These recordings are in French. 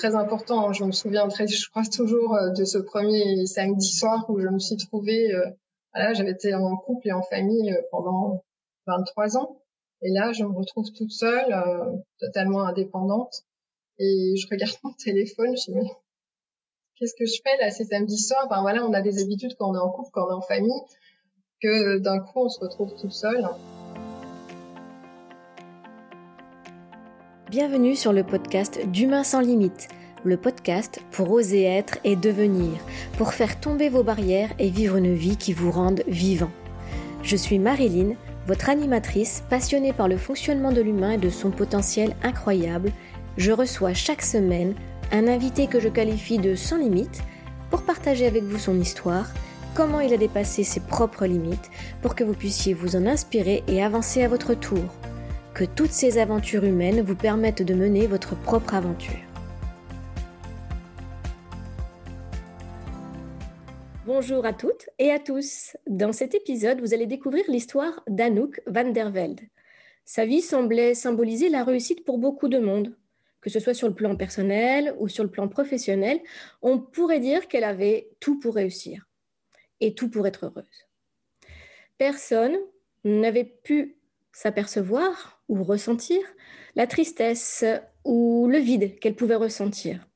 très important. Je me souviens très, je crois toujours euh, de ce premier samedi soir où je me suis trouvée. Euh, voilà, j'avais été en couple et en famille euh, pendant 23 ans, et là, je me retrouve toute seule, totalement indépendante, et je regarde mon téléphone. Je me dis, qu'est-ce que je fais là ces samedis soirs Enfin voilà, on a des habitudes quand on est en couple, quand on est en famille, que d'un coup, on se retrouve tout seul. Bienvenue sur le podcast d'Humain sans limite, le podcast pour oser être et devenir, pour faire tomber vos barrières et vivre une vie qui vous rende vivant. Je suis Marilyn, votre animatrice passionnée par le fonctionnement de l'humain et de son potentiel incroyable. Je reçois chaque semaine un invité que je qualifie de sans limite pour partager avec vous son histoire, comment il a dépassé ses propres limites, pour que vous puissiez vous en inspirer et avancer à votre tour que toutes ces aventures humaines vous permettent de mener votre propre aventure. Bonjour à toutes et à tous. Dans cet épisode, vous allez découvrir l'histoire d'Anouk van der Velde. Sa vie semblait symboliser la réussite pour beaucoup de monde. Que ce soit sur le plan personnel ou sur le plan professionnel, on pourrait dire qu'elle avait tout pour réussir et tout pour être heureuse. Personne n'avait pu s'apercevoir ou ressentir la tristesse ou le vide qu'elle pouvait ressentir.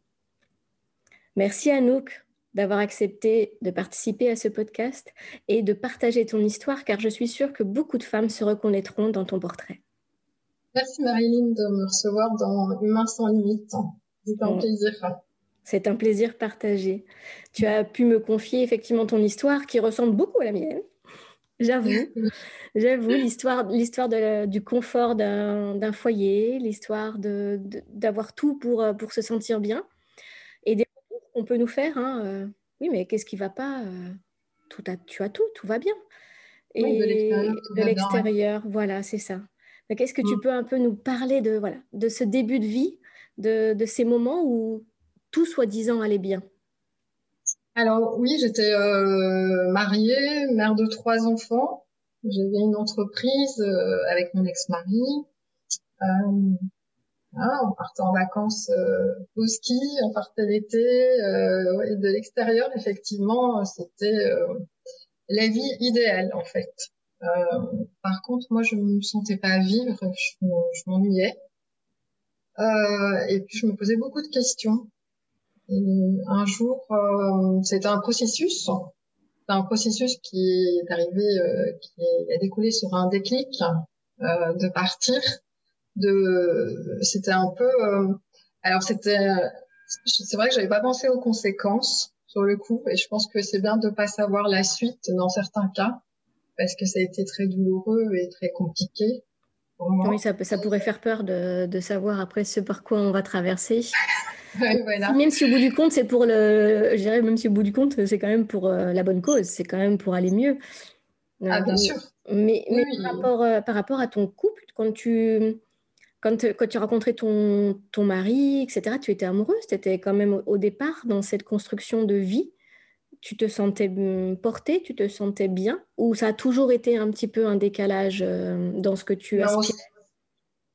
Merci Anouk d'avoir accepté de participer à ce podcast et de partager ton histoire car je suis sûre que beaucoup de femmes se reconnaîtront dans ton portrait. Merci Marilyn de me recevoir dans Humain sans limite. C'est un plaisir. C'est un plaisir partagé. Tu as pu me confier effectivement ton histoire qui ressemble beaucoup à la mienne. J'avoue, j'avoue l'histoire, l'histoire du confort d'un foyer, l'histoire de, d'avoir tout pour, euh, pour se sentir bien, et des retours qu'on peut nous faire. Hein, euh, oui, mais qu'est-ce qui va pas euh, tout Tu as tout, tout va bien. Et de l'extérieur, voilà, c'est ça. Qu'est-ce que tu mm. peux un peu nous parler de voilà de ce début de vie, de, de ces moments où tout soi-disant allait bien? Alors oui, j'étais euh, mariée, mère de trois enfants. J'avais une entreprise euh, avec mon ex-mari. Euh, on partait en vacances au ski, on partait l'été. De l'extérieur, effectivement, c'était la vie idéale en fait. Par contre, moi, je me sentais pas vivre, je, m'ennuyais. et puis, je me posais beaucoup de questions un jour, euh, c'était un processus. Un processus qui est arrivé, euh, qui a découlé sur un déclic euh, de partir. De, c'était un peu. alors c'était, c'est vrai que j'avais pas pensé aux conséquences sur le coup, et je pense que c'est bien de pas savoir la suite dans certains cas parce que ça a été très douloureux et très compliqué. Pour moi. Oui, ça, ça pourrait faire peur de, de savoir après ce par quoi on va traverser. Même si au bout du compte, c'est pour le. Je dirais, même si au bout du compte, c'est quand même pour euh, la bonne cause, c'est quand même pour aller mieux. Ah, bien sûr. Mais, mais par, rapport, euh, par rapport à ton couple, quand tu, quand, quand tu as rencontré ton, ton mari, etc., tu étais amoureuse, tu étais quand même au, départ dans cette construction de vie. Tu te sentais hum, portée, tu te sentais bien Ou ça a toujours été un petit peu un décalage euh, dans ce que tu as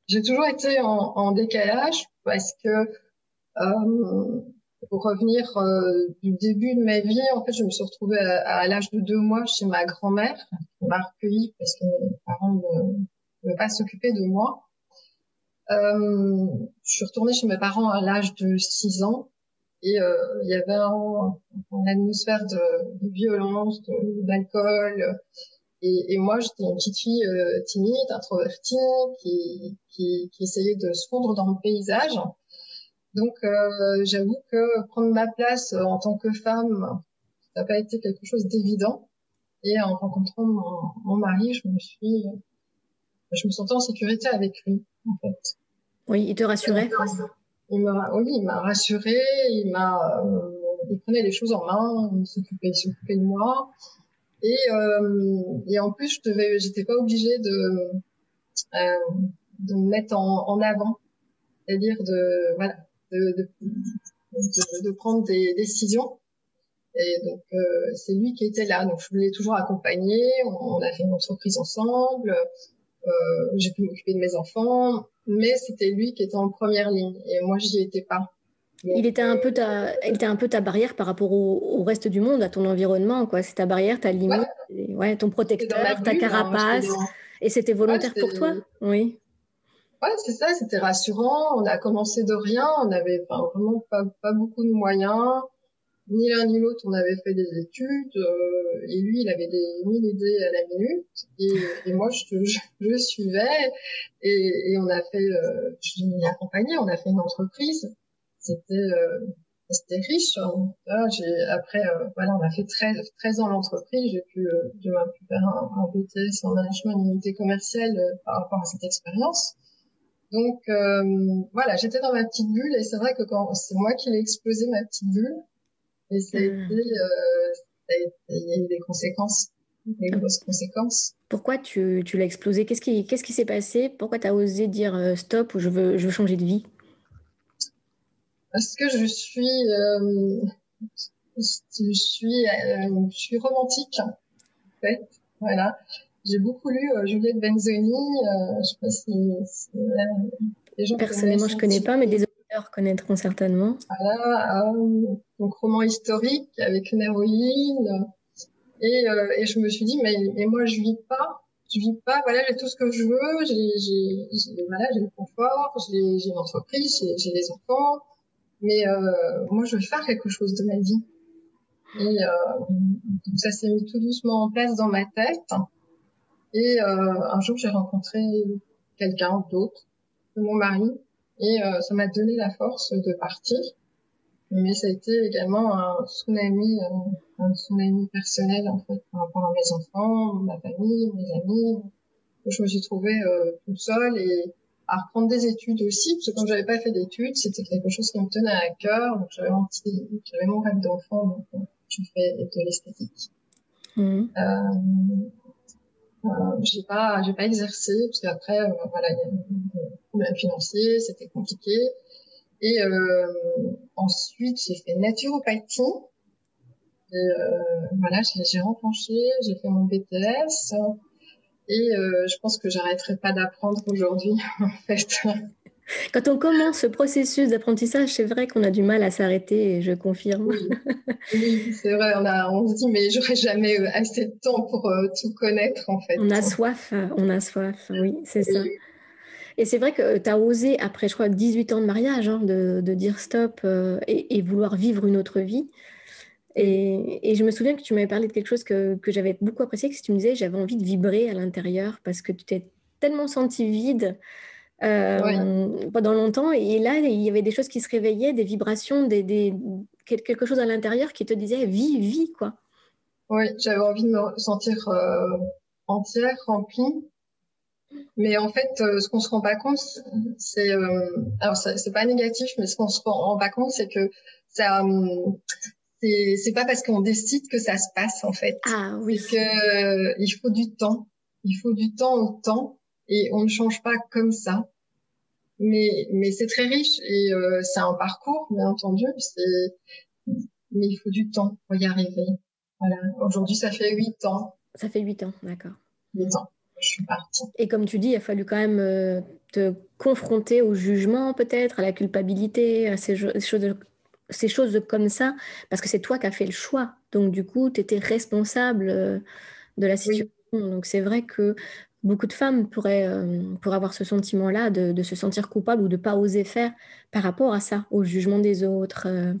J'ai toujours été en, en, décalage parce que euh, pour revenir euh, du début de ma vie, en fait, je me suis retrouvée à, l'âge de deux mois chez ma grand-mère, qui m'a recueillie parce que mes parents ne pouvaient pas s'occuper de moi. Je suis retournée chez mes parents à l'âge de six ans et euh, il y avait un, une atmosphère de, de violence, d'alcool. Et, et, moi, j'étais une petite fille euh, timide, introvertie, qui, qui, qui essayait de se fondre dans le paysage. Donc, euh, j'avoue que prendre ma place euh, en tant que femme, ça n'a pas été quelque chose d'évident. Et en rencontrant mon, mari, je me suis, je me sentais en sécurité avec lui, en fait. Oui, il te rassurait. Il m'a, oui, il m'a rassuré. Il m'a, euh, il prenait les choses en main. Il s'occupait, s'occupait de moi. Et, euh, et en plus, je devais, j'étais pas obligée de, euh, de me mettre en, en avant. C'est-à-dire de, voilà, de, de, de, prendre des décisions. Et donc c'est lui qui était là. Donc je l'ai toujours accompagné. On, a fait une entreprise ensemble. J'ai pu m'occuper de mes enfants, mais c'était lui qui était en première ligne et moi j'y étais pas. il était un peu ta, il était un peu ta barrière par rapport au, reste du monde, à ton environnement, quoi. C'est ta barrière, ta limite, ouais, ton protecteur, ta hein, carapace. Et c'était volontaire pour toi, oui. Ouais, c'est ça, c'était rassurant. On a commencé de rien, on n'avait vraiment pas, pas beaucoup de moyens. Ni l'un ni l'autre, on avait fait des études. Euh, et lui, il avait des mille idées à la minute. Et, et moi, je, je, je suivais. Et, et, on a fait, euh, je l'ai accompagné, on a fait une entreprise. C'était euh, c'était riche. Hein. j'ai, après, euh, voilà, on a fait 13, 13 ans l'entreprise. J'ai pu, euh, j'ai pu faire un, un BTS en management unité commerciale euh, par rapport à cette expérience. Donc voilà, j'étais dans ma petite bulle et c'est vrai que quand c'est moi qui l'ai explosé ma petite bulle et ça a hmm. été, il y a eu des conséquences, des grosses conséquences. Pourquoi tu, tu l'as explosé? Qu'est-ce qui, qu'est-ce qui s'est passé? Pourquoi tu as osé dire stop ou je veux, je veux changer de vie? Parce que je suis, euh, je suis, euh, je suis romantique en fait. Voilà. J'ai beaucoup lu euh, Juliette Benzoni. Euh, je sais pas si, Personnellement, je connais pas, mais des connaîtront certainement. Voilà. donc roman historique avec une héroïne. Et, et je me suis dit, mais, mais moi, je vis pas je vis pas, voilà, j'ai tout ce que je veux, j'ai, voilà, j'ai le confort, j'ai, j'ai une entreprise, j'ai, les enfants, mais euh, moi, je veux faire quelque chose de ma vie. Et euh, ça s'est mis tout doucement en place dans ma tête. Et euh, un jour, j'ai rencontré quelqu'un d'autre mon mari. Et euh, ça m'a donné la force de partir. Mais ça a été également un tsunami, un, un tsunami personnel en fait par rapport à mes enfants, ma famille, mes amis. Je me suis trouvée euh, toute seule et à reprendre des études aussi, parce que quand j'avais pas fait d'études, c'était quelque chose qui me tenait à cœur. Donc j'avais mon petit, j'avais mon rêve d'enfant, donc euh, je fais de l'esthétique. Mmh. Euh, euh, j'ai pas, j'ai pas exercé parce qu'après, euh, voilà, il y a un problème financier, c'était compliqué. Et euh, ensuite, j'ai fait naturopathie. Et euh, voilà, j'ai rencontré, j'ai fait mon BTS. Et euh, je pense que j'arrêterai pas d'apprendre aujourd'hui, en fait. Quand on commence ce processus d'apprentissage, c'est vrai qu'on a du mal à s'arrêter, je confirme. Oui, c'est vrai, on, a, on se dit, mais j'aurai jamais assez de temps pour euh, tout connaître, en fait. On a soif, on a soif, oui, c'est ça. Et c'est vrai que tu as osé, après, je crois, 18 ans de mariage, hein, de, de, dire stop et, et, vouloir vivre une autre vie. Et, je me souviens que tu m'avais parlé de quelque chose que, que j'avais beaucoup apprécié, que tu me disais j'avais envie de vibrer à l'intérieur parce que tu t'es tellement senti vide euh, pendant longtemps. Et là, il y avait des choses qui se réveillaient, des vibrations, des, des quelque chose à l'intérieur qui te disait vie, vie, quoi. Oui, j'avais envie de me sentir euh, entière, remplie. Mais en fait, euh, ce qu'on se rend pas compte, c'est, euh, alors c'est pas négatif, mais ce qu'on se rend pas compte, c'est que ça, c'est c'est pas parce qu'on décide que ça se passe en fait. Ah oui. Que euh, il faut du temps. Il faut du temps au temps et on ne change pas comme ça. Mais mais c'est très riche et euh, c'est un parcours bien entendu. C'est mais il faut du temps pour y arriver. Voilà. Aujourd'hui, ça fait huit ans. Ça fait huit ans, d'accord. Huit ans. Je suis partie. Et comme tu dis, il a fallu quand même euh, te confronter au jugement, peut-être, à la culpabilité, à ces choses ces choses comme ça, parce que c'est toi qui as fait le choix. Donc, du coup, tu étais responsable euh, de la situation. Donc, c'est vrai que beaucoup de femmes pourraient, euh, avoir ce sentiment-là de, se sentir coupable ou de ne pas oser faire par rapport à ça, au jugement des autres, euh,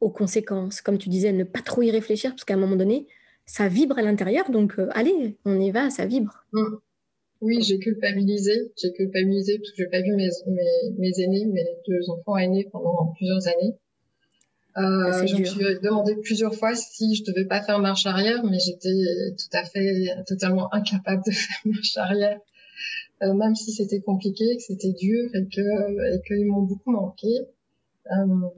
aux conséquences. Comme tu disais, ne pas trop y réfléchir, parce qu'à un moment donné, ça vibre à l'intérieur. Donc, allez, on y va, ça vibre. Mmh. Oui, j'ai culpabilisé. J'ai culpabilisé parce que je n'ai pas vu mes, mes, mes aînés, mes deux enfants aînés pendant plusieurs années. Euh, je me suis demandé plusieurs fois si je devais pas faire marche arrière, mais j'étais tout à fait, totalement incapable de faire marche arrière, euh, même si c'était compliqué, que c'était dur et que et qu'ils m'ont beaucoup manqué. Euh,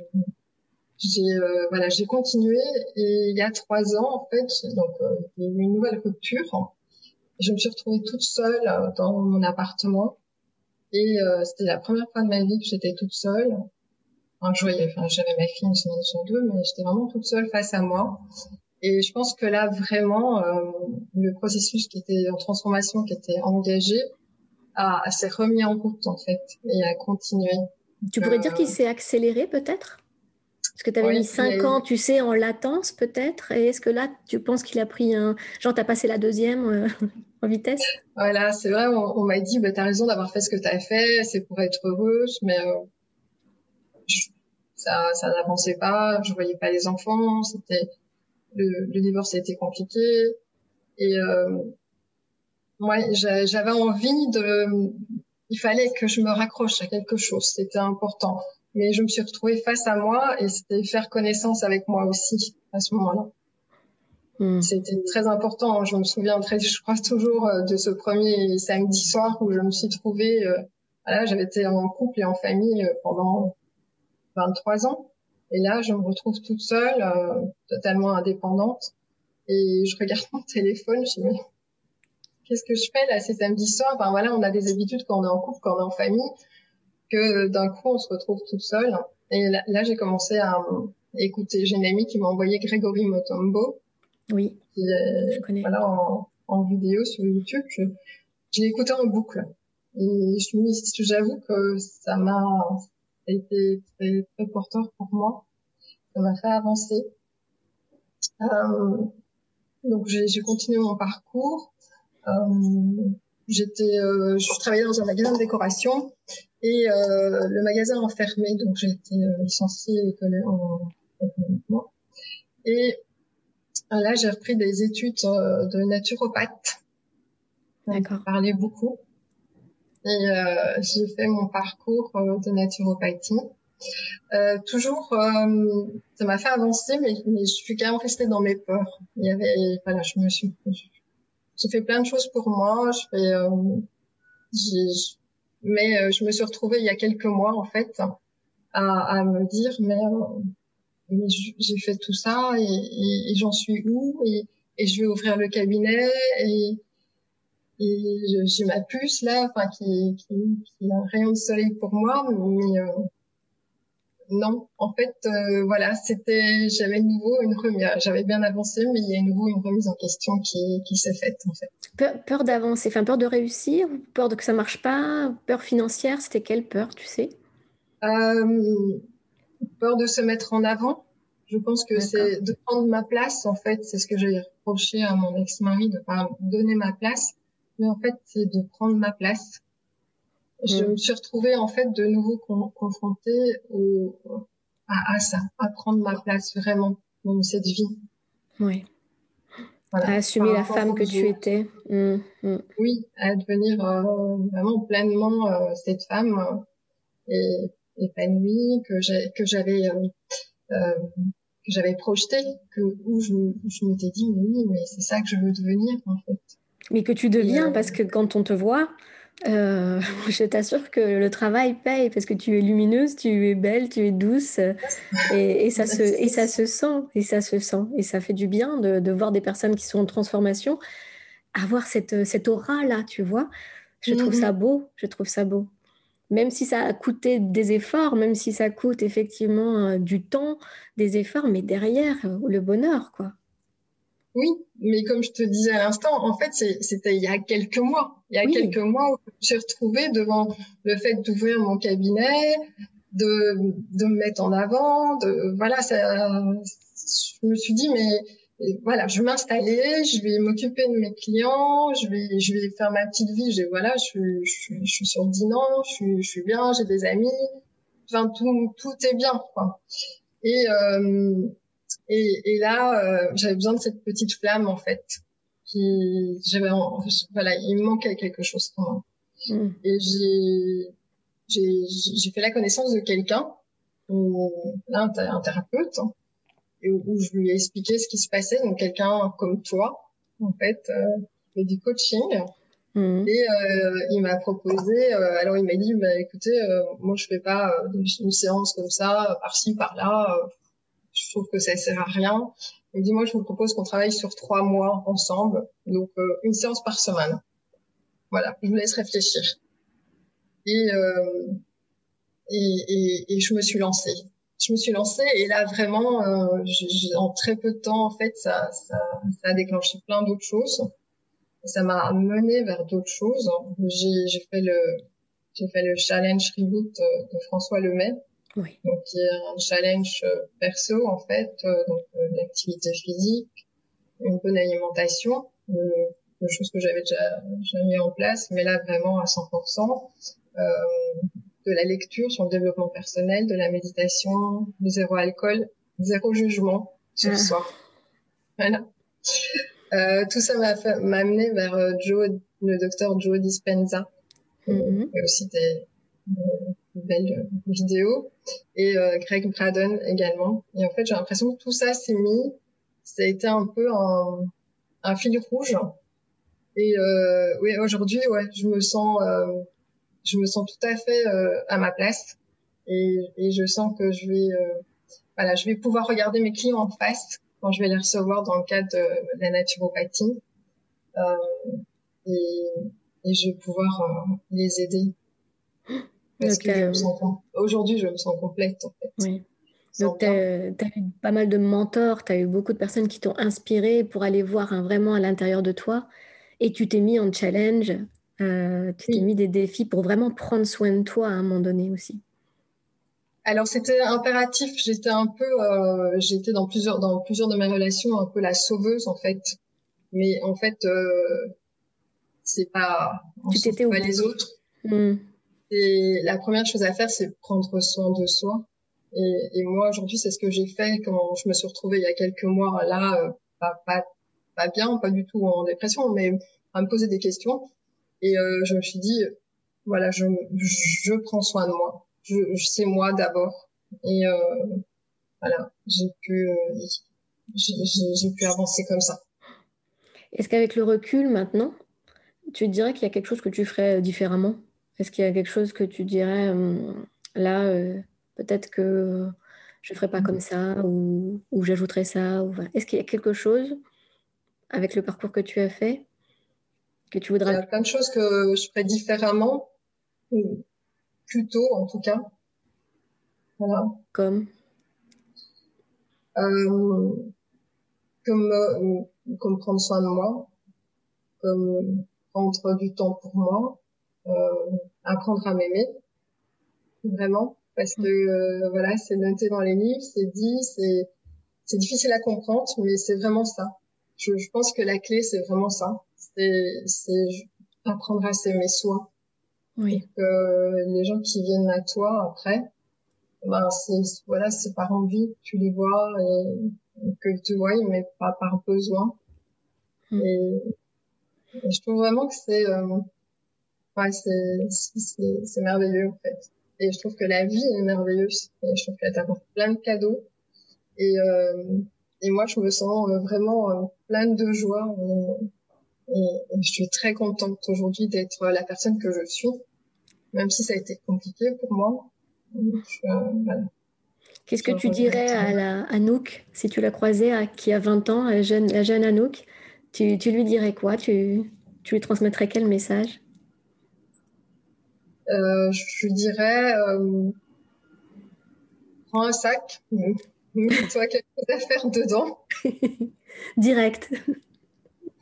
j'ai euh, voilà, j'ai continué et il y a trois ans en fait, donc euh, il y a eu une nouvelle rupture. Je me suis retrouvée toute seule dans mon appartement et c'était la première fois de ma vie que j'étais toute seule enfin, je voyais, enfin, j'avais ma fille une semaine sur deux, mais j'étais vraiment toute seule face à moi. Et je pense que là, vraiment, euh, le processus qui était en transformation, qui était engagé, a, s'est remis en route, en fait, et a continué. Tu pourrais dire qu'il s'est accéléré, peut-être? Parce que tu avais mis cinq ans, tu sais, en latence, peut-être. Et est-ce que là, tu penses qu'il a pris un... Genre, tu as passé la deuxième euh, en vitesse? Voilà, c'est vrai, on, m'a dit, bah, tu as raison d'avoir fait ce que tu as fait, c'est pour être heureuse, mais... Euh, ça, ça n'avançait pas, je voyais pas les enfants, c'était le, le divorce a été compliqué. Et euh, moi j'avais envie de il fallait que je me raccroche à quelque chose c'était important mais je me suis retrouvée face à moi et c'était faire connaissance avec moi aussi à ce moment-là. Hmm. c'était très important je me souviens très je crois toujours euh, de ce premier samedi soir où je me suis trouvée euh, voilà j'avais été en couple et en famille euh, pendant 23 ans. Et là, je me retrouve toute seule, euh, totalement indépendante. Et je regarde mon téléphone, je me dis, qu'est-ce que je fais là, c'est samedi soir? Enfin voilà, on a des habitudes quand on est en couple, quand on est en famille, que d'un coup, on se retrouve toute seule. Et là, j'ai commencé à écouter. J'ai une amie qui m'a envoyé Grégory Motombo. Oui, je connais. Voilà, en, vidéo sur YouTube. Je, l'ai écouté en boucle. Et j'avoue que ça m'a été très, très porteur pour moi. Ça m'a fait avancer. Euh, donc j'ai continué mon parcours. Euh, j'étais, euh, je travaillais dans un magasin de décoration et euh, le magasin a fermé, donc j'ai été euh, licenciée en économiquement. Et là, j'ai repris des études de naturopathe. D'accord. Parlais beaucoup et euh, j'ai fait mon parcours euh, de naturopathie. Euh, toujours, euh, ça m'a fait avancer, mais, mais, je suis quand même restée dans mes peurs. Il y avait, voilà, je me suis, j'ai fait plein de choses pour moi. Je fais, euh, mais euh, je me suis retrouvée il y a quelques mois en fait à, à me dire mais, mais j'ai fait tout ça et, et, et j'en suis où et, et je vais ouvrir le cabinet et et j'ai ma puce là, enfin qui, qui, qui a un rayon de soleil pour moi, mais euh, non, en fait, euh, voilà, c'était, j'avais nouveau une remise, j'avais bien avancé, mais il y a nouveau une remise en question qui, qui s'est faite en fait. Peur, peur d'avancer, enfin peur de réussir, peur de que ça marche pas, peur financière, c'était quelle peur, tu sais? Euh, Peur de se mettre en avant. Je pense que c'est de prendre ma place, en fait, c'est ce que j'ai reproché à mon ex-mari de pas donner ma place mais en fait, c'est de prendre ma place. Je mm. me suis retrouvée en fait de nouveau confrontée au, à, à, ça, à prendre ma place vraiment dans cette vie. Oui. Voilà. À assumer la femme que tu étais. Mm, mm. Oui, à devenir euh, vraiment pleinement euh, cette femme euh, épanouie que j'avais que j'avais projeté, que où je, je m'étais dit mais oui, mais c'est ça que je veux devenir en fait. Mais que tu deviens, parce que quand on te voit, euh, je t'assure que le travail paye, parce que tu es lumineuse, tu es belle, tu es douce, et, ça, se, et ça se sent, et ça se sent, et ça fait du bien de, de voir des personnes qui sont en transformation, avoir cette, cette aura-là, tu vois. Je trouve ça mhm. beau, je trouve ça beau. Même si ça a coûté des efforts, même si ça coûte effectivement euh, du temps, des efforts, mais derrière, euh, le bonheur, quoi. Oui, mais comme je te disais à l'instant, en fait, c'était il y a quelques mois. Il y a quelques mois où je me suis retrouvée devant le fait d'ouvrir mon cabinet, de, de me mettre en avant, de voilà, ça, je me suis dit mais voilà, je vais m'installer, je vais m'occuper de mes clients, je vais je vais faire ma petite vie. Je voilà, je, je, je suis sur Dinan, je suis, je suis bien, j'ai des amis, enfin tout tout est bien quoi. Et euh, et, et là, euh, j'avais besoin de cette petite flamme en fait. Qui, j'avais, voilà, il me manquait quelque chose pour moi. Mm. Et j'ai, j'ai, j'ai fait la connaissance de quelqu'un, un, un thérapeute, hein, et où, je lui ai expliqué ce qui se passait. Donc quelqu'un comme toi, en fait, euh, fait du coaching. Mm. Et euh, il m'a proposé, euh, alors il m'a dit, bah, écoutez, euh, moi je fais pas une séance comme ça, par-ci, par-là, je trouve que ça sert à rien. Il me dit, moi, je vous propose qu'on travaille sur trois mois ensemble, donc euh, une séance par semaine. Voilà, je vous laisse réfléchir. Et, euh, et, et, et, je me suis lancée. je me suis lancée et là vraiment, en très peu de temps, en fait, ça, ça, ça a déclenché plein d'autres choses. Ça m'a mené vers d'autres choses. J'ai fait le j'ai fait le challenge reboot de François Lemay. Oui. Donc, qui est un challenge perso, en fait, donc l'activité physique, une bonne alimentation, quelque chose que j'avais déjà, déjà, mis en place, mais là vraiment à 100%. Euh, de la lecture sur le développement personnel, de la méditation, de zéro alcool, zéro jugement ce ah. soir. Voilà. Euh, tout ça m'a m'a amené vers euh, Joe, le docteur Joe Dispenza. Mm -hmm. aussi des, des belles vidéos et euh, Greg Braden également. Et en fait, j'ai l'impression que tout ça s'est mis, ça a été un peu un, un fil rouge. Et euh, oui, aujourd'hui, ouais, je me sens, euh, je me sens tout à fait euh, à ma place. Et, et, je sens que je vais, euh, voilà, je vais pouvoir regarder mes clients en face quand je vais les recevoir dans le cadre de la naturopathie. et, et je vais pouvoir les aider. Parce que je me sens, aujourd'hui, je me sens complète, en fait. Oui. Donc, tu as, eu pas mal de mentors, tu as eu beaucoup de personnes qui t'ont inspiré pour aller voir vraiment à l'intérieur de toi. Et tu t'es mis en challenge, euh, tu t'es mis des défis pour vraiment prendre soin de toi à un moment donné aussi. Alors c'était impératif. J'étais un peu, euh, j'étais dans plusieurs dans plusieurs de mes relations un peu la sauveuse en fait. Mais en fait, euh, c'est pas, tu t'étais pas les autres. Hmm. Et la première chose à faire, c'est prendre soin de soi. Et, et moi aujourd'hui, c'est ce que j'ai fait quand je me suis retrouvée il y a quelques mois là, euh, pas, pas pas bien, pas du tout en dépression, mais à me poser des questions. Et euh, je me suis dit, voilà, je, je prends soin de moi. Je, je c'est moi d'abord. Et euh, voilà, j'ai pu, euh, j'ai pu avancer comme ça. Est-ce qu'avec le recul maintenant, tu dirais qu'il y a quelque chose que tu ferais différemment? Est-ce qu'il y a quelque chose que tu dirais hum, là, euh, peut-être que je ne ferais pas comme ça ou, ou j'ajouterais ça ou... Est-ce qu'il y a quelque chose avec le parcours que tu as fait que tu voudrais Il y a plein de choses que je ferais différemment, ou plutôt en tout cas. Voilà. Comme? Euh, comme, euh, comme prendre soin de moi, comme prendre du temps pour moi, euh, apprendre à m'aimer, vraiment, parce que euh, voilà, c'est noté dans les livres, c'est dit, c'est c'est difficile à comprendre, mais c'est vraiment ça je, je, pense que la clé, c'est vraiment ça. C'est apprendre à s'aimer soi. Oui. que les gens qui viennent à toi après, ben c'est voilà, c'est par envie, tu les vois et, que tu vois, mais pas par besoin. Mm. Et, je trouve vraiment que c'est euh, ouais, c'est c'est merveilleux en fait. Et je trouve que la vie est merveilleuse. Et je trouve qu'elle t'apporte plein de cadeaux. Et euh, et moi, je me sens euh, vraiment euh, pleine de joie. Et, je suis très contente aujourd'hui d'être la personne que je suis, même si ça a été compliqué pour moi. Euh, Qu'est-ce que tu dirais à la Anouk, si tu la croisais, à, qui a 20 ans, la jeune, la jeune Anouk? Tu, tu, lui dirais quoi? Tu, tu lui transmettrais quel message? euh, Je lui dirais euh, prends un sac, as quelque chose à faire dedans. Direct.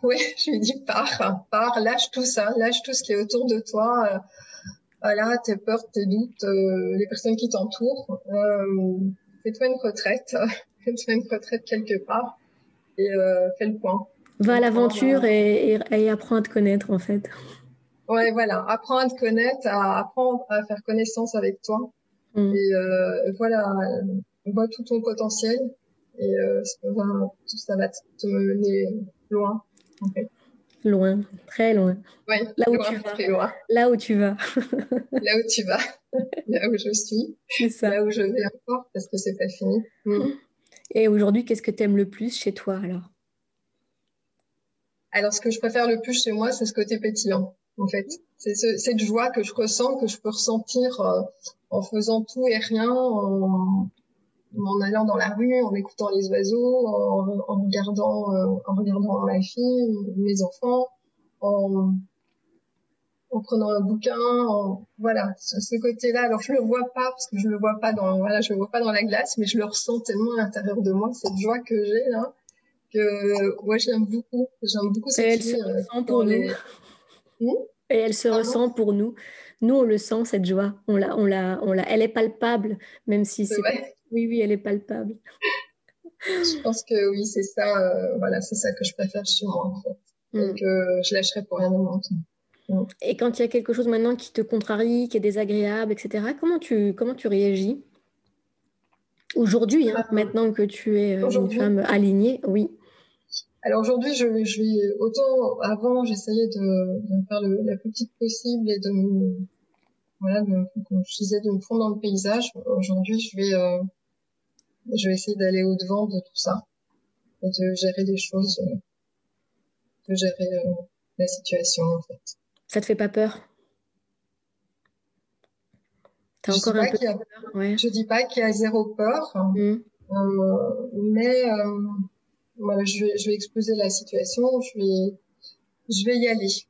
Oui, je lui dis pars, pars, lâche tout ça, lâche tout ce qui est autour de toi. Euh, voilà, tes peurs, tes doutes, euh, les personnes qui t'entourent. Euh, fais-toi une retraite, fais-toi une retraite quelque part et euh, fais le point. Va à l'aventure et, et, et, apprends à te connaître en fait. Ouais, voilà, apprends à te connaître, à apprendre à faire connaissance avec toi. Mm. Et euh, voilà, vois tout ton potentiel et euh, ça, va, ça va te mener loin. En fait. Loin, très loin. Ouais, là où tu vas. Loin. Là où tu vas. là où tu vas. là où je suis. C'est ça. Là où je vais encore parce que c'est pas fini. Mm. Et aujourd'hui, qu'est-ce que tu aimes le plus chez toi alors? Alors, ce que je préfère le plus chez moi, c'est ce côté pétillant en fait. C'est ce, cette joie que je ressens, que je peux ressentir euh, en faisant tout et rien, en, en allant dans la rue, en écoutant les oiseaux, en, en regardant, euh, en regardant ma fille, mes enfants, en, en prenant un bouquin, voilà, ce, côté-là. Alors je le vois pas parce que je le vois pas dans, voilà, je le vois pas dans la glace, mais je le ressens tellement à l'intérieur de moi cette joie que j'ai là que ouais, j'aime beaucoup, j'aime beaucoup cette Et elle se euh, ressent pour nous. Et elle se ressent pour nous. Nous, on le sent cette joie. On l'a, on l'a, on l'a. Elle est palpable, même si c'est. Oui, oui, elle est palpable. je pense que oui, c'est ça. Euh, voilà, c'est ça que je préfère chez moi en fait, et hmm. que je lâcherai pour rien au monde. Et quand il y a quelque chose maintenant qui te contrarie, qui est désagréable, etc., comment tu, comment tu réagis? Aujourd'hui, hein, euh, maintenant que tu es euh, une femme alignée, oui. Alors aujourd'hui, je, je vais autant avant, j'essayais de, de faire le, la plus petite possible et de me, voilà, de, comme je disais, de me fondre dans le paysage. Aujourd'hui, je vais, euh, je vais essayer d'aller au devant de tout ça et de gérer des choses, de gérer la situation en fait. Ça te fait pas peur? T'as encore un peu peur ouais. Je dis pas qu'il y a zéro peur, mmh. euh, mais euh, voilà, je vais, je vais exposer la situation, je vais, je vais y aller. Je,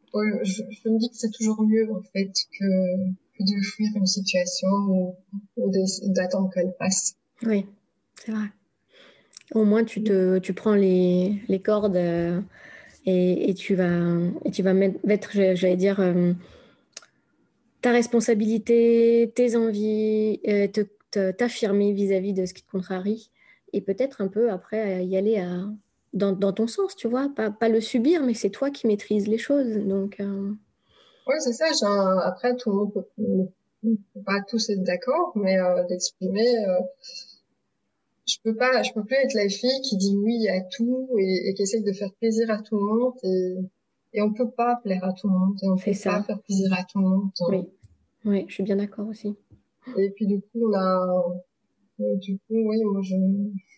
je me dis que c'est toujours mieux en fait que, de fuir une situation ou, d'attendre qu'elle passe. Oui, c'est vrai. Au moins, tu, te, tu prends les, les cordes euh, et, tu vas, et tu vas mettre, j'allais dire, euh, ta responsabilité, tes envies, euh, t'affirmer vis-à-vis de ce qui te contrarie et peut-être un peu après y aller à, dans, dans, ton sens, tu vois, pas, pas le subir, mais c'est toi qui maîtrises les choses. Donc, euh... Oui, c'est ça. Après, tout le monde peut, peut pas tous être d'accord, mais euh, d'exprimer je peux pas, je peux plus être la fille qui dit oui à tout et, et qui essaye de faire plaisir à tout le monde et, et on peut pas plaire à tout le monde et on peut ça. pas faire plaisir à tout le monde. Oui, oui, je suis bien d'accord aussi. Et puis du coup, là, euh, du coup, oui, moi je,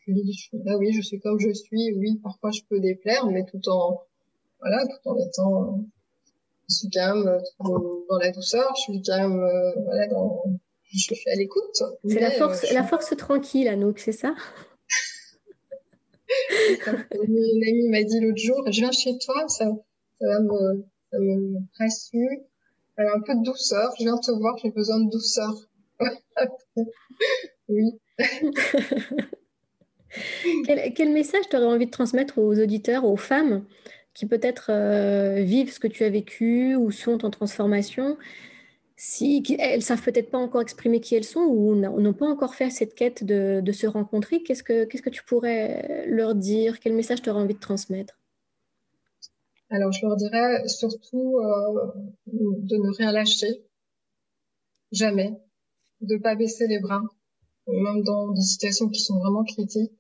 je, je, bah oui, je suis comme je suis. Oui, parfois je peux déplaire, mais tout en, voilà, tout en étant, je suis quand même dans la douceur. Je suis quand même, euh, voilà, dans je suis à l'écoute. C'est la force, euh, la force tranquille, Anouk, c'est ça? Une amie m'a dit l'autre jour, je viens chez toi, ça, ça va me, ça me rassure. Un peu de douceur. Je viens te voir, j'ai besoin de douceur. oui. quel, message tu aurais envie de transmettre aux auditeurs, aux femmes qui peut-être euh, vivent ce que tu as vécu ou sont en transformation si elles savent peut-être pas encore exprimer qui elles sont ou n'ont pas encore fait cette quête de, se rencontrer, qu'est-ce que, tu pourrais leur dire? Quel message tu aurais envie de transmettre? Alors, je leur dirais surtout euh, de ne rien lâcher, jamais, de pas baisser les bras, même dans des situations qui sont vraiment critiques.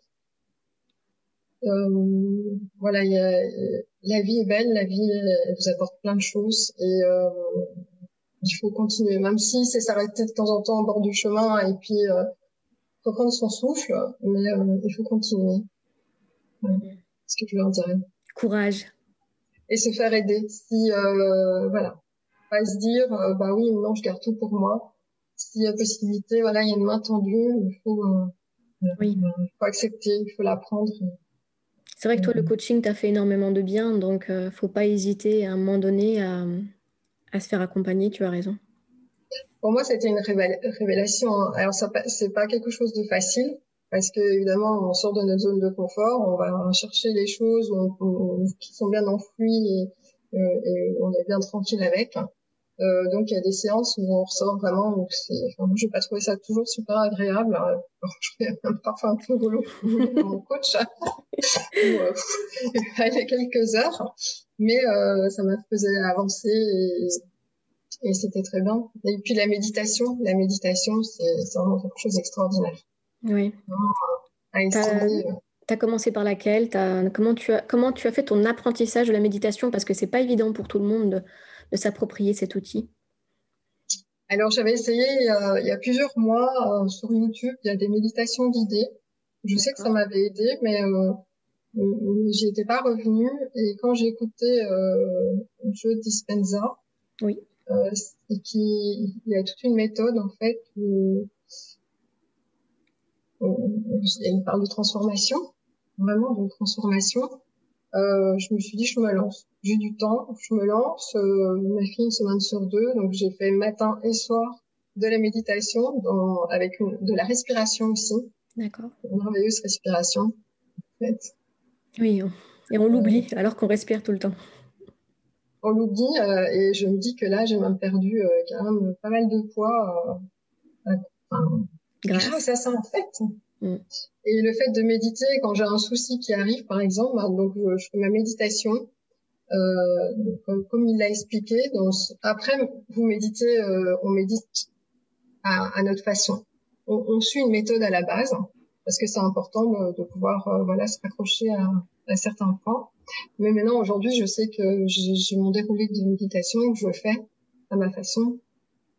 Euh, voilà, y a, la vie est belle, la vie elle vous apporte plein de choses et euh, il faut continuer, même si c'est s'arrêter de temps en temps au bord du chemin et puis euh, reprendre son souffle, mais euh, il faut continuer. ce que je veux en dire. Courage. Et se faire aider. Si euh, voilà, pas se dire euh, bah oui non je garde tout pour moi. S'il y a possibilité, voilà il y a une main tendue, il faut, euh, oui. il faut accepter, il faut l'apprendre. C'est vrai que toi le coaching t'a fait énormément de bien, donc faut pas hésiter à un moment donné à à se faire accompagner, tu as raison. Pour moi, c'était une révélation. Hein. Alors, ça, c'est pas quelque chose de facile parce que évidemment, on sort de notre zone de confort, on va chercher les choses qui sont bien enfouies et, euh, et, on est bien tranquille avec. Euh, donc, il y a des séances où on ressort vraiment. c'est, enfin, je pas trouvé ça toujours super agréable. Alors, je fais parfois un peu rouleau mon coach. euh, il y a quelques heures mais euh, ça m'a fait avancer et, et c'était très bien. Et puis la méditation, la méditation, c'est vraiment quelque chose d'extraordinaire. Oui. Tu as, commencé par laquelle? As, comment, tu as, comment tu as fait ton apprentissage de la méditation? Parce que c'est pas évident pour tout le monde de, s'approprier cet outil. Alors j'avais essayé euh, il y a plusieurs mois euh, sur YouTube, il y a des méditations guidées. Je sais que ça m'avait aidé, mais euh, j'y étais pas revenue et quand j'ai écouté euh, Joe Dispenza oui euh, qui il y a toute une méthode en fait où, où il parle de transformation vraiment de transformation euh, je me suis dit, je me lance. J'ai du temps, je me lance. Euh, ma fille une semaine sur deux, donc j'ai fait matin et soir de la méditation dans, avec une, de la respiration aussi. D'accord. Une merveilleuse respiration. En fait. Oui, et on l'oublie alors qu'on respire tout le temps. On l'oublie euh, et je me dis que là, j'ai même perdu euh, quand même pas mal de poids euh, grâce à ça en fait. Mm. Et le fait de méditer, quand j'ai un souci qui arrive, par exemple, bah, donc je, fais ma méditation, euh, comme, il l'a expliqué. Donc, après, vous méditez, euh, on médite à, notre façon. On, suit une méthode à la base parce que c'est important de, pouvoir euh, voilà se raccrocher à, à, certains points. Mais maintenant, aujourd'hui, je sais que j'ai mon déroulé de méditation que je fais à ma façon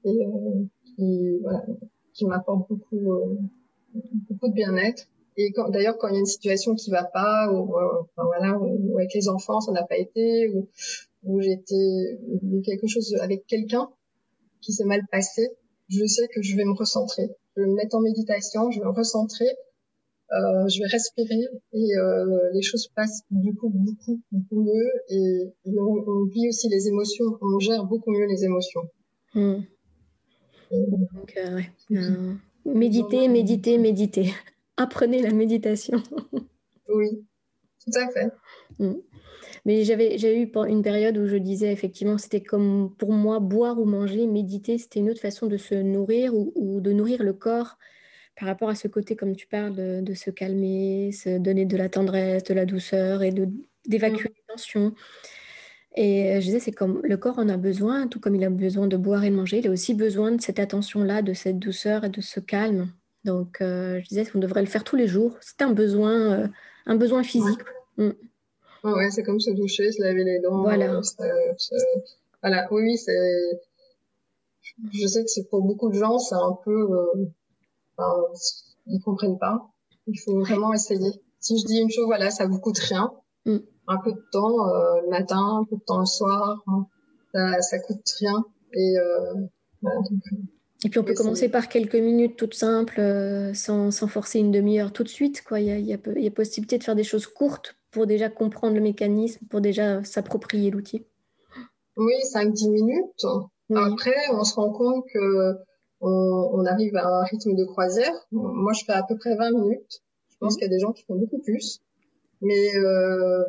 et euh, qui, voilà, qui m'apporte beaucoup, euh, beaucoup de bien-être. Et d'ailleurs, quand il y a une situation qui va pas, ou euh, enfin, voilà, ou, avec les enfants, ça n'a pas été, ou, ou j'étais quelque chose avec quelqu'un qui s'est mal passé, je sais que je vais me recentrer. Je vais me mettre en méditation, je vais me recentrer, euh, je vais respirer et euh, les choses passent du coup beaucoup, beaucoup mieux et, on, on, vit aussi les émotions, on gère beaucoup mieux les émotions. Hmm. Donc, euh, ouais. Méditer, méditer, méditer apprenez la méditation. oui, tout à fait. Mm. Mais j'avais, j'ai eu une période où je disais effectivement, c'était comme pour moi, boire ou manger, méditer, c'était une autre façon de se nourrir ou, de nourrir le corps par rapport à ce côté, comme tu parles, de, se calmer, se donner de la tendresse, de la douceur et de, d'évacuer mm. les tensions. Et je disais, c'est comme le corps en a besoin, tout comme il a besoin de boire et de manger, il a aussi besoin de cette attention-là, de cette douceur et de ce calme. Donc, euh, je disais qu'on devrait le faire tous les jours. C'est un besoin, euh, un besoin physique. Ouais, mm. c'est comme se doucher, se laver les dents. Voilà. Euh, voilà, oui, oui, c'est. Je sais que c'est pour beaucoup de gens, c'est un peu. Enfin, ils comprennent pas. Il faut vraiment essayer. Si je dis une chose, voilà, ça vous coûte rien. Mm. Un peu de temps le matin, un peu de temps le soir, hein, ça, ça coûte rien. Et voilà, donc, et puis on peut commencer par quelques minutes toutes simples, euh, sans, sans, forcer une demi-heure tout de suite. Quoi. Il, y a, il, y a, il y a possibilité de faire des choses courtes pour déjà comprendre le mécanisme, pour déjà s'approprier l'outil. Oui, 5-10 minutes. Après, on se rend compte que on, on, arrive à un rythme de croisière. Moi, je fais à peu près 20 minutes. Je pense mmh. qu'il y a des gens qui font beaucoup plus. Mais euh,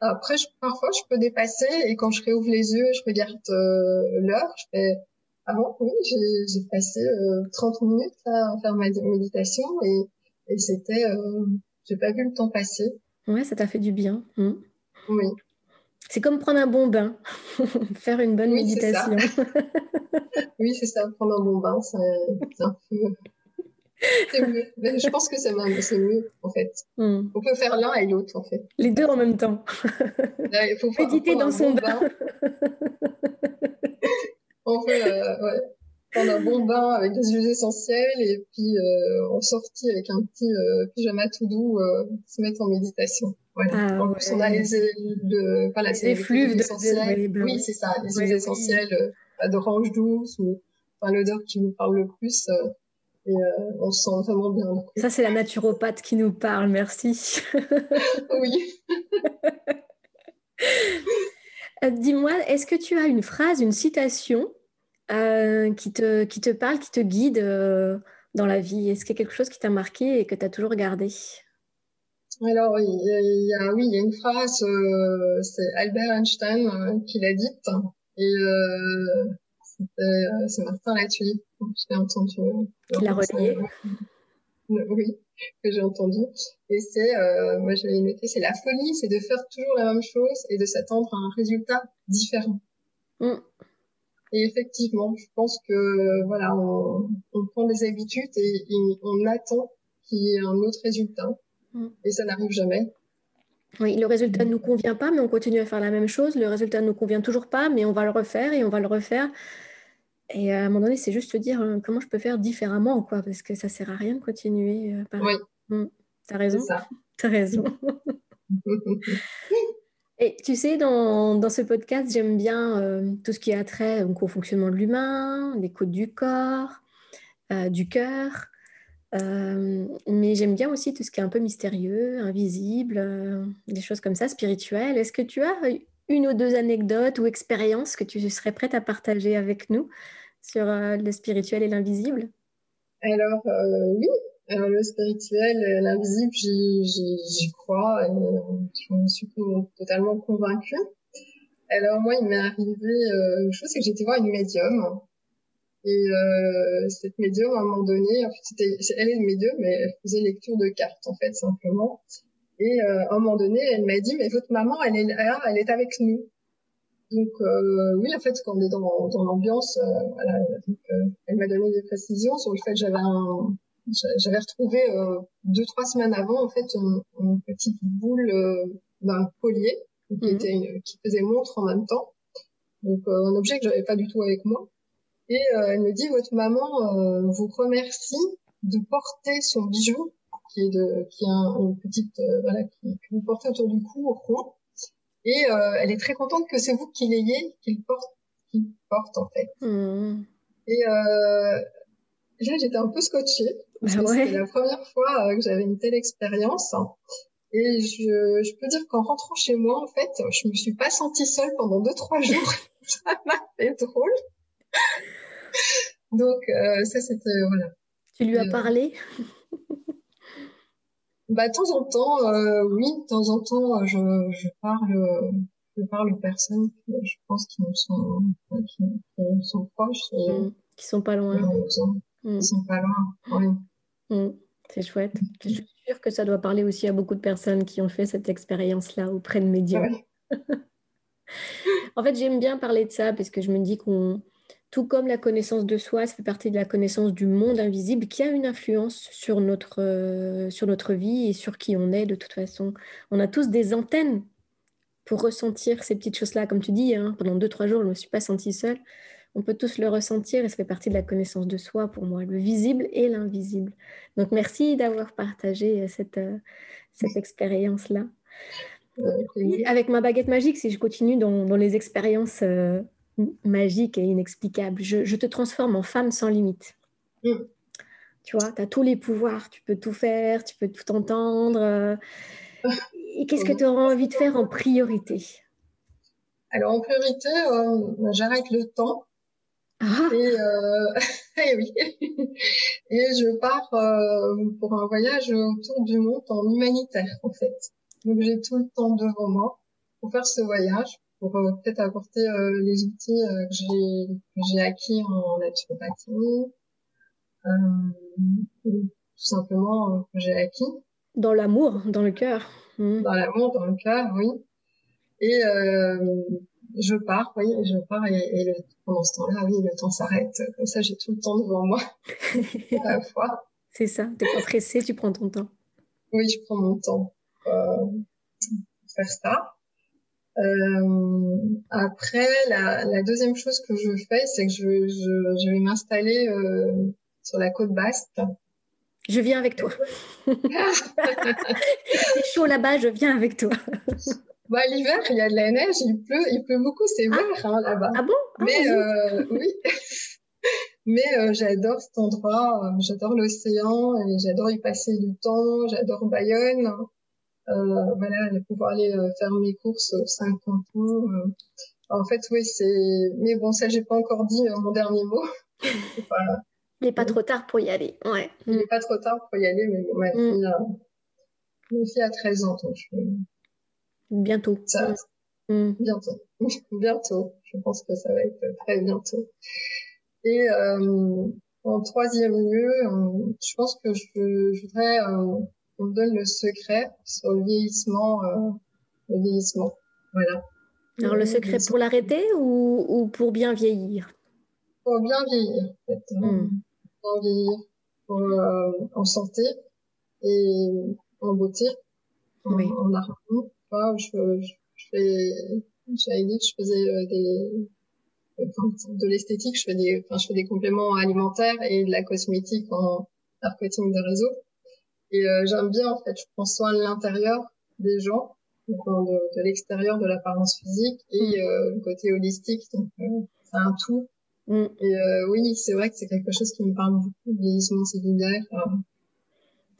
après, je, parfois, je peux dépasser et quand je réouvre les yeux, je regarde euh, l'heure, je fais avant, oui, j'ai passé euh, 30 minutes à faire ma méditation et, et c'était, euh, j'ai pas vu le temps passer. Ouais, ça t'a fait du bien. Hmm. Oui. C'est comme prendre un bon bain, faire une bonne méditation. oui, c'est ça, prendre un bon bain, c'est un peu. C'est mieux. Mais je pense que c'est mieux, en fait. Hmm. On peut faire l'un et l'autre, en fait. Les deux en même temps. il faut Méditer dans son bain. on fait euh, ouais, prendre un bon bain avec des huiles essentielles et puis euh, on sortit avec un petit euh, pyjama tout doux, euh, se mettre en méditation. Voilà. Ah, en plus, on a les, de, voilà, les effluves essentielles. Oui, c'est ça, les huiles essentielles euh, d'orange douce ou enfin, l'odeur qui nous parle le plus. Et on se sent vraiment bien. Ça, c'est la naturopathe qui nous parle, merci. oui. Dis-moi, est-ce que tu as une phrase, une citation euh, qui, te, qui te parle, qui te guide euh, dans la vie? Est-ce qu'il y a quelque chose qui t'a marqué et que tu as toujours gardé? Alors, il y, a, oui, il y a une phrase, euh, c'est Albert Einstein qui l'a dite, et c'est Martin Latulippe, je l'ai entendu. Qui l'a relié Oui, que j'ai entendu. Et c'est, moi je l'ai noté, c'est la folie, c'est de faire toujours la même chose et de s'attendre à un résultat différent. Mm. Et effectivement, je pense que voilà, on, on prend des habitudes et, on attend qu'il y ait un autre résultat. Mm. Et ça n'arrive jamais. Oui, le résultat ne nous convient pas, mais on continue à faire la même chose. Le résultat ne nous convient toujours pas, mais on va le refaire et on va le refaire. Et à un moment donné, c'est juste se dire euh, comment je peux faire différemment, quoi, parce que ça sert à rien de continuer. Euh, Oui. Mm. T'as raison. T'as raison. Et tu sais, dans, dans ce podcast, j'aime bien euh, tout ce qui a trait donc, au fonctionnement de l'humain, l'écoute du corps, du cœur. mais j'aime bien aussi tout ce qui est un peu mystérieux, invisible, des choses comme ça, spirituelles. Est-ce que tu as une ou deux anecdotes ou expériences que tu serais prête à partager avec nous sur le spirituel et l'invisible? Alors oui, le spirituel, l'invisible, j'y crois et je suis totalement convaincue. Alors moi, il m'est arrivé euh, une chose, c'est que j'étais voir une médium. Et euh, cette médium, à un moment donné, en fait, elle est médium, mais elle faisait lecture de cartes, en fait, simplement. Et euh, à un moment donné, elle m'a dit, mais votre maman, elle est là, elle est avec nous. Donc euh, oui, en fait, quand on est dans, dans l'ambiance, euh, voilà, euh, elle m'a donné des précisions sur le fait que j'avais un, j'avais retrouvé deux trois semaines avant en fait une, une petite boule d'un collier qui, mhm. était qui faisait montre en même temps. Donc euh, un objet que j'avais pas du tout avec moi. Et euh, elle me dit votre maman euh, vous remercie de porter son bijou qui est de qui est un, une petite voilà qui, que vous portez autour du cou au coin. Et elle est très contente que c'est vous qui l'ayez, qu'il porte, qu'il porte en fait. Mhm. Et là j'étais un peu scotchée. Bah ouais. C'était la première fois que j'avais une telle expérience. Et je, je peux dire qu'en rentrant chez moi, en fait, je me suis pas sentie seule pendant deux trois jours. ça m'a fait drôle. Donc euh, ça c'était voilà. Tu lui as euh, parlé? Bah de temps en temps, euh, oui, de temps en temps, je, je parle, je parle aux personnes que je pense qui me sont, qui, qui sont proches, et, mmh. qui sont pas loin. Qui sont pas loin, oui. Mmh. C'est chouette. Je suis sûre que ça doit parler aussi à beaucoup de personnes qui ont fait cette expérience-là auprès de médiums. en fait, j'aime bien parler de ça parce que je me dis qu'on, tout comme la connaissance de soi, ça fait partie de la connaissance du monde invisible qui a une influence sur notre, euh, sur notre vie et sur qui on est de toute façon. On a tous des antennes pour ressentir ces petites choses-là. Comme tu dis, hein, pendant deux, trois jours, je ne me suis pas sentie seule on peut tous le ressentir et ça fait partie de la connaissance de soi pour moi, le visible et l'invisible. Donc merci d'avoir partagé euh, cette, euh, cette expérience-là. Avec ma baguette magique, si je continue dans, les expériences euh, magiques et inexplicables, je, te transforme en femme sans limite. Mm. Tu vois, tu as tous les pouvoirs, tu peux tout faire, tu peux tout entendre. et qu'est-ce que tu auras envie de faire en priorité? Alors en priorité, j'arrête le temps ah. Et, euh, et, oui. et je pars euh, pour un voyage autour du monde en humanitaire, en fait. Donc j'ai tout le temps devant moi pour faire ce voyage, pour euh, peut-être apporter euh, les outils euh, que j'ai que j'ai acquis en naturopathie, tout simplement que j'ai acquis. Dans l'amour, dans le cœur. Mmh. Dans l'amour, dans le cœur, oui. Et je pars, oui, je pars et, et le, pendant ce temps-là, oui, le temps s'arrête. Comme ça, j'ai tout le temps devant moi à la fois. C'est ça, t'es pas pressé, tu prends ton temps. Oui, je prends mon temps euh, pour faire ça. Euh, après, la, la, deuxième chose que je fais, c'est que je, je, je vais m'installer euh, sur la côte basse. Je viens avec toi. C'est chaud là-bas, je viens avec toi. Bah, l'hiver, il y a de la neige, il pleut, il pleut beaucoup, c'est ah. vert hein, là-bas. Ah bon? Ah, Mais euh, oui. Mais euh, j'adore cet endroit, euh, j'adore l'océan et j'adore y passer du temps, j'adore Bayonne. Euh, voilà, de pouvoir aller euh, faire mes courses aux cinq cantons. En fait, oui, c'est. Mais bon, ça, j'ai pas encore dit mon dernier mot. Il n'est pas trop tard pour y aller. Ouais. Il n'est pas trop tard pour y aller, mais bon, ma mm. fille, ma fille a 13 ans, donc je Bientôt. Ça, mm. Bientôt. bientôt. Je pense que ça va être très bientôt. Et euh, en troisième lieu, euh, je pense que je, je voudrais euh, me donne le secret sur le vieillissement. Euh, le vieillissement. Voilà. Alors le secret pour l'arrêter ou, ou, pour bien vieillir? Pour bien vieillir, en fait. Mm. Bien vieillir. Pour, euh, en santé et en beauté, oui. en, en harmonie je, je fais, j'avais dit que je faisais euh, des, de l'esthétique, je fais des, enfin, je fais des compléments alimentaires et de la cosmétique en marketing de réseau. Et euh, j'aime bien, en fait, je prends soin de l'intérieur des gens, donc, de, de l'extérieur de l'apparence physique et mm. euh, le côté holistique. Donc, euh, c'est un tout. Mm. Et oui, c'est vrai que c'est quelque chose qui me parle beaucoup, le vieillissement cellulaire.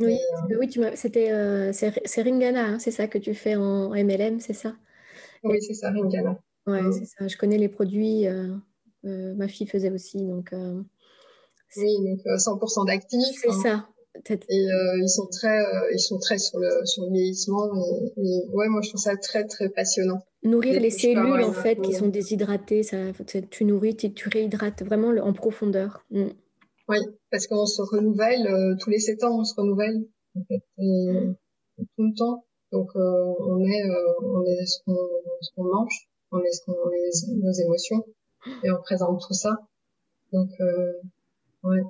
Oui, oui tu c'était c'est Ringana, hein, c'est ça que tu fais en MLM, c'est ça? Oui, c'est ça, Ringana. Ouais, mm. c'est ça. Je connais les produits. ma fille faisait aussi, donc. oui, donc 100% d'actifs. C'est hein. ça. Et euh, ils sont très, euh, ils sont très sur le sur le vieillissement. Et, ouais, moi je trouve ça très très passionnant. Nourrir les cellules en fait qui sont déshydratées, ça, tu nourris, tu, tu réhydrates vraiment en profondeur. Mm. Oui, parce qu'on se renouvelle euh, tous les sept ans, on se renouvelle en fait, tout le temps. Donc on est on est ce qu'on mange, on est ce qu'on nos émotions et on présente tout ça. Donc ouais.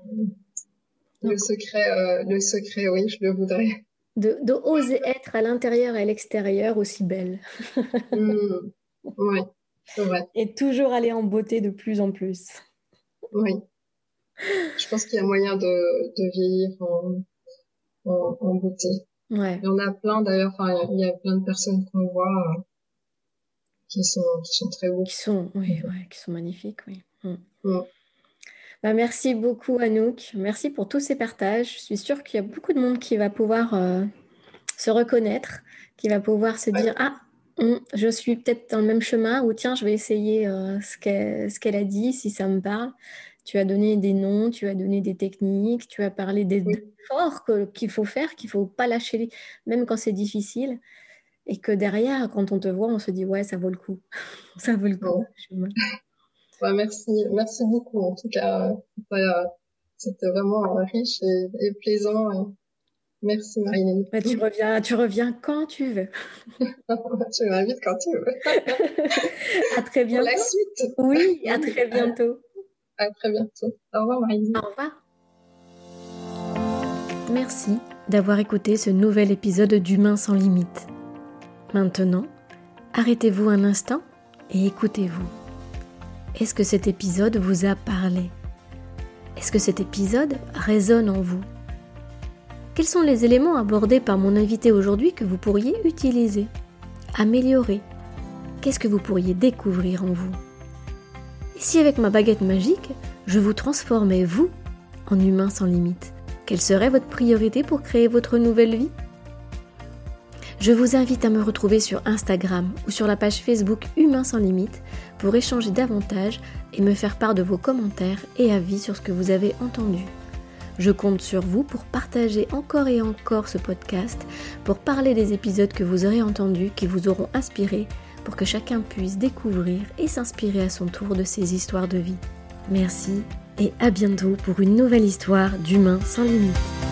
Le secret, euh, le secret, oui, je le voudrais. De, de oser être à l'intérieur et à l'extérieur aussi belle. Mmh. Oui, c'est vrai. Et toujours aller en beauté de plus en plus. Oui. Je pense qu'il y a moyen de, de vieillir en, en, beauté. Ouais. Il y en a plein d'ailleurs, enfin, il y a plein de personnes qu'on voit euh, qui, sont, qui sont très beaux. Qui sont, oui, ouais, qui sont magnifiques, oui. Mmh. Mmh. Bah, merci beaucoup Anouk, merci pour tous ces partages. Je suis sûre qu'il y a beaucoup de monde qui va pouvoir euh, se reconnaître, qui va pouvoir se dire ah hum, je suis peut-être dans le même chemin ou tiens je vais essayer euh, ce qu'elle a dit si ça me parle. Tu as donné des noms, tu as donné des techniques, tu as parlé des efforts qu'il faut faire, qu'il faut pas lâcher même quand c'est difficile et que derrière quand on te voit on se dit ouais ça vaut le coup, ça vaut le coup. Merci, merci beaucoup. En tout cas, c'était vraiment riche et, plaisant. Merci Marilyn. Bah, tu reviens, tu reviens quand tu veux. tu m'invites quand tu veux. à très bientôt. Pour la suite. Oui, à très bientôt. À très bientôt. Au revoir Marilyn. Au revoir. Merci d'avoir écouté ce nouvel épisode d'Humain sans limite. Maintenant, arrêtez-vous un instant et écoutez-vous. Est-ce que cet épisode vous a parlé? Est-ce que cet épisode résonne en vous? Quels sont les éléments abordés par mon invité aujourd'hui que vous pourriez utiliser, améliorer. Qu'est-ce que vous pourriez découvrir en vous? Et si avec ma baguette magique, je vous transformais, vous, en humain sans limite Quelle serait votre priorité pour créer votre nouvelle vie? Je vous invite à me retrouver sur Instagram ou sur la page Facebook Humain sans limite pour échanger davantage et me faire part de vos commentaires et avis sur ce que vous avez entendu. Je compte sur vous pour partager encore et encore ce podcast, pour parler des épisodes que vous aurez entendus, qui vous auront inspiré, pour que chacun puisse découvrir et s'inspirer à son tour de ces histoires de vie. Merci et à bientôt pour une nouvelle histoire d'Humain sans limite.